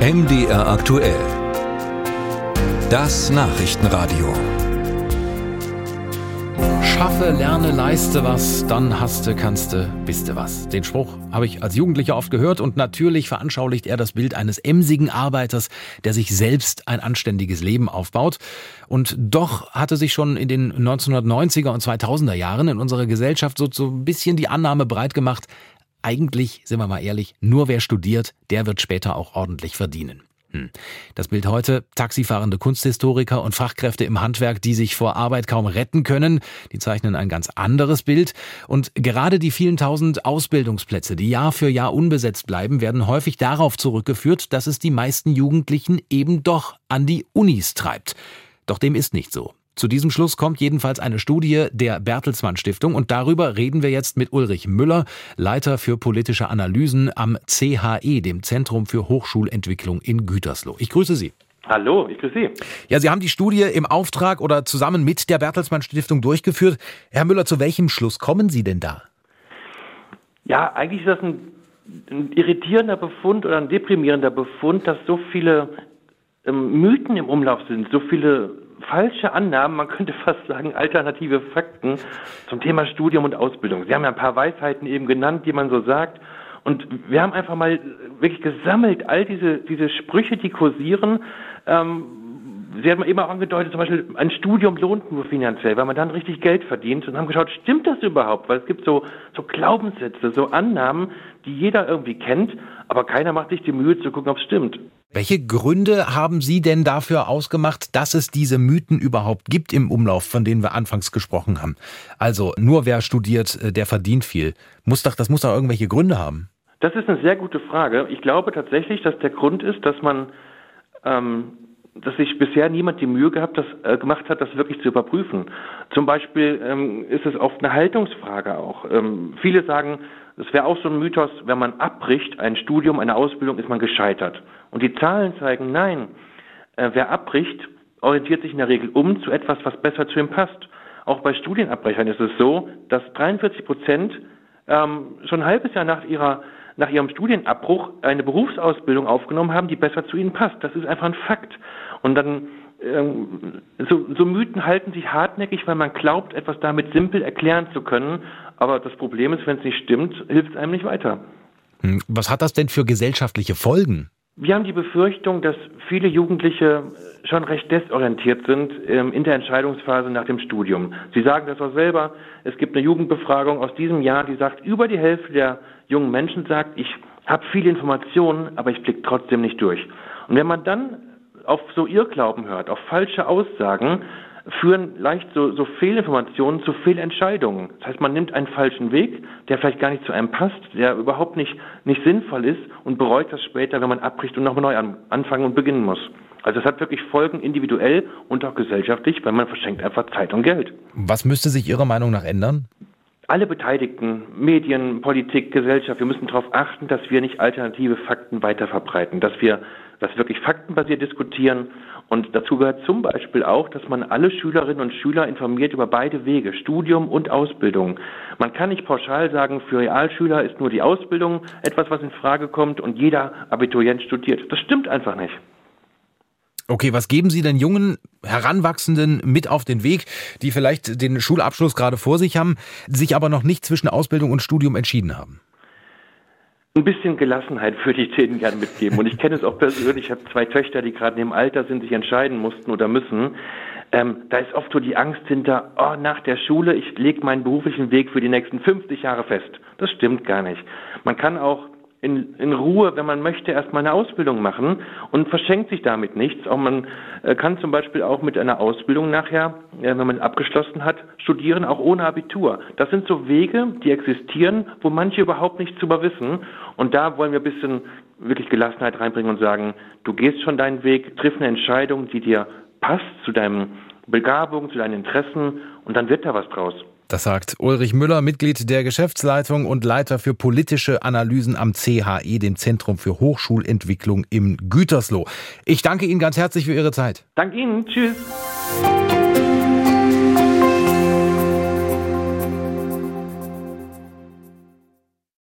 MDR aktuell. Das Nachrichtenradio. Schaffe, lerne, leiste was, dann haste, kannste, biste was. Den Spruch habe ich als Jugendlicher oft gehört und natürlich veranschaulicht er das Bild eines emsigen Arbeiters, der sich selbst ein anständiges Leben aufbaut. Und doch hatte sich schon in den 1990er und 2000er Jahren in unserer Gesellschaft so, so ein bisschen die Annahme breit gemacht, eigentlich, sind wir mal ehrlich, nur wer studiert, der wird später auch ordentlich verdienen. Hm. Das Bild heute, taxifahrende Kunsthistoriker und Fachkräfte im Handwerk, die sich vor Arbeit kaum retten können, die zeichnen ein ganz anderes Bild. Und gerade die vielen tausend Ausbildungsplätze, die Jahr für Jahr unbesetzt bleiben, werden häufig darauf zurückgeführt, dass es die meisten Jugendlichen eben doch an die Unis treibt. Doch dem ist nicht so. Zu diesem Schluss kommt jedenfalls eine Studie der Bertelsmann Stiftung und darüber reden wir jetzt mit Ulrich Müller, Leiter für politische Analysen am CHE, dem Zentrum für Hochschulentwicklung in Gütersloh. Ich grüße Sie. Hallo, ich grüße Sie. Ja, Sie haben die Studie im Auftrag oder zusammen mit der Bertelsmann Stiftung durchgeführt. Herr Müller, zu welchem Schluss kommen Sie denn da? Ja, eigentlich ist das ein, ein irritierender Befund oder ein deprimierender Befund, dass so viele ähm, Mythen im Umlauf sind, so viele falsche Annahmen, man könnte fast sagen alternative Fakten zum Thema Studium und Ausbildung. Sie haben ja ein paar Weisheiten eben genannt, die man so sagt. Und wir haben einfach mal wirklich gesammelt, all diese, diese Sprüche, die kursieren. Ähm, Sie haben immer angedeutet, zum Beispiel, ein Studium lohnt nur finanziell, weil man dann richtig Geld verdient und haben geschaut, stimmt das überhaupt? Weil es gibt so, so Glaubenssätze, so Annahmen, die jeder irgendwie kennt, aber keiner macht sich die Mühe zu gucken, ob es stimmt. Welche Gründe haben Sie denn dafür ausgemacht, dass es diese Mythen überhaupt gibt im Umlauf, von denen wir anfangs gesprochen haben? Also nur wer studiert, äh, der verdient viel. Muss doch, das muss doch irgendwelche Gründe haben. Das ist eine sehr gute Frage. Ich glaube tatsächlich, dass der Grund ist, dass man, ähm, dass sich bisher niemand die Mühe gehabt, das, äh, gemacht hat, das wirklich zu überprüfen. Zum Beispiel ähm, ist es oft eine Haltungsfrage auch. Ähm, viele sagen, das wäre auch so ein Mythos, wenn man abbricht, ein Studium, eine Ausbildung, ist man gescheitert. Und die Zahlen zeigen, nein, äh, wer abbricht, orientiert sich in der Regel um zu etwas, was besser zu ihm passt. Auch bei Studienabbrechern ist es so, dass 43 Prozent ähm, schon ein halbes Jahr nach ihrer nach ihrem Studienabbruch eine Berufsausbildung aufgenommen haben, die besser zu ihnen passt. Das ist einfach ein Fakt. Und dann so, so Mythen halten sich hartnäckig, weil man glaubt, etwas damit simpel erklären zu können. Aber das Problem ist, wenn es nicht stimmt, hilft es einem nicht weiter. Hm, was hat das denn für gesellschaftliche Folgen? Wir haben die Befürchtung, dass viele Jugendliche schon recht desorientiert sind ähm, in der Entscheidungsphase nach dem Studium. Sie sagen das auch selber. Es gibt eine Jugendbefragung aus diesem Jahr, die sagt, über die Hälfte der jungen Menschen sagt, ich habe viele Informationen, aber ich blicke trotzdem nicht durch. Und wenn man dann auf so Irrglauben hört, auf falsche Aussagen, führen leicht so, so Fehlinformationen zu Fehlentscheidungen. Das heißt, man nimmt einen falschen Weg, der vielleicht gar nicht zu einem passt, der überhaupt nicht, nicht sinnvoll ist und bereut das später, wenn man abbricht und nochmal neu an, anfangen und beginnen muss. Also es hat wirklich Folgen individuell und auch gesellschaftlich, weil man verschenkt einfach Zeit und Geld. Was müsste sich Ihrer Meinung nach ändern? alle Beteiligten, Medien, Politik, Gesellschaft, wir müssen darauf achten, dass wir nicht alternative Fakten weiterverbreiten, dass wir das wirklich faktenbasiert diskutieren. Und dazu gehört zum Beispiel auch, dass man alle Schülerinnen und Schüler informiert über beide Wege, Studium und Ausbildung. Man kann nicht pauschal sagen, für Realschüler ist nur die Ausbildung etwas, was in Frage kommt und jeder Abiturient studiert. Das stimmt einfach nicht. Okay, was geben Sie denn jungen Heranwachsenden mit auf den Weg, die vielleicht den Schulabschluss gerade vor sich haben, sich aber noch nicht zwischen Ausbildung und Studium entschieden haben? Ein bisschen Gelassenheit würde ich denen gerne mitgeben. Und ich kenne es auch persönlich. Ich habe zwei Töchter, die gerade in dem Alter sind, sich entscheiden mussten oder müssen. Ähm, da ist oft so die Angst hinter, oh, nach der Schule, ich lege meinen beruflichen Weg für die nächsten 50 Jahre fest. Das stimmt gar nicht. Man kann auch in, in Ruhe, wenn man möchte, erstmal eine Ausbildung machen und verschenkt sich damit nichts. Auch man äh, kann zum Beispiel auch mit einer Ausbildung nachher, äh, wenn man abgeschlossen hat, studieren, auch ohne Abitur. Das sind so Wege, die existieren, wo manche überhaupt nichts drüber wissen. Und da wollen wir ein bisschen wirklich Gelassenheit reinbringen und sagen, du gehst schon deinen Weg, triff eine Entscheidung, die dir passt zu deinem Begabung, zu deinen Interessen und dann wird da was draus. Das sagt Ulrich Müller, Mitglied der Geschäftsleitung und Leiter für politische Analysen am CHE, dem Zentrum für Hochschulentwicklung im Gütersloh. Ich danke Ihnen ganz herzlich für Ihre Zeit. Danke Ihnen. Tschüss.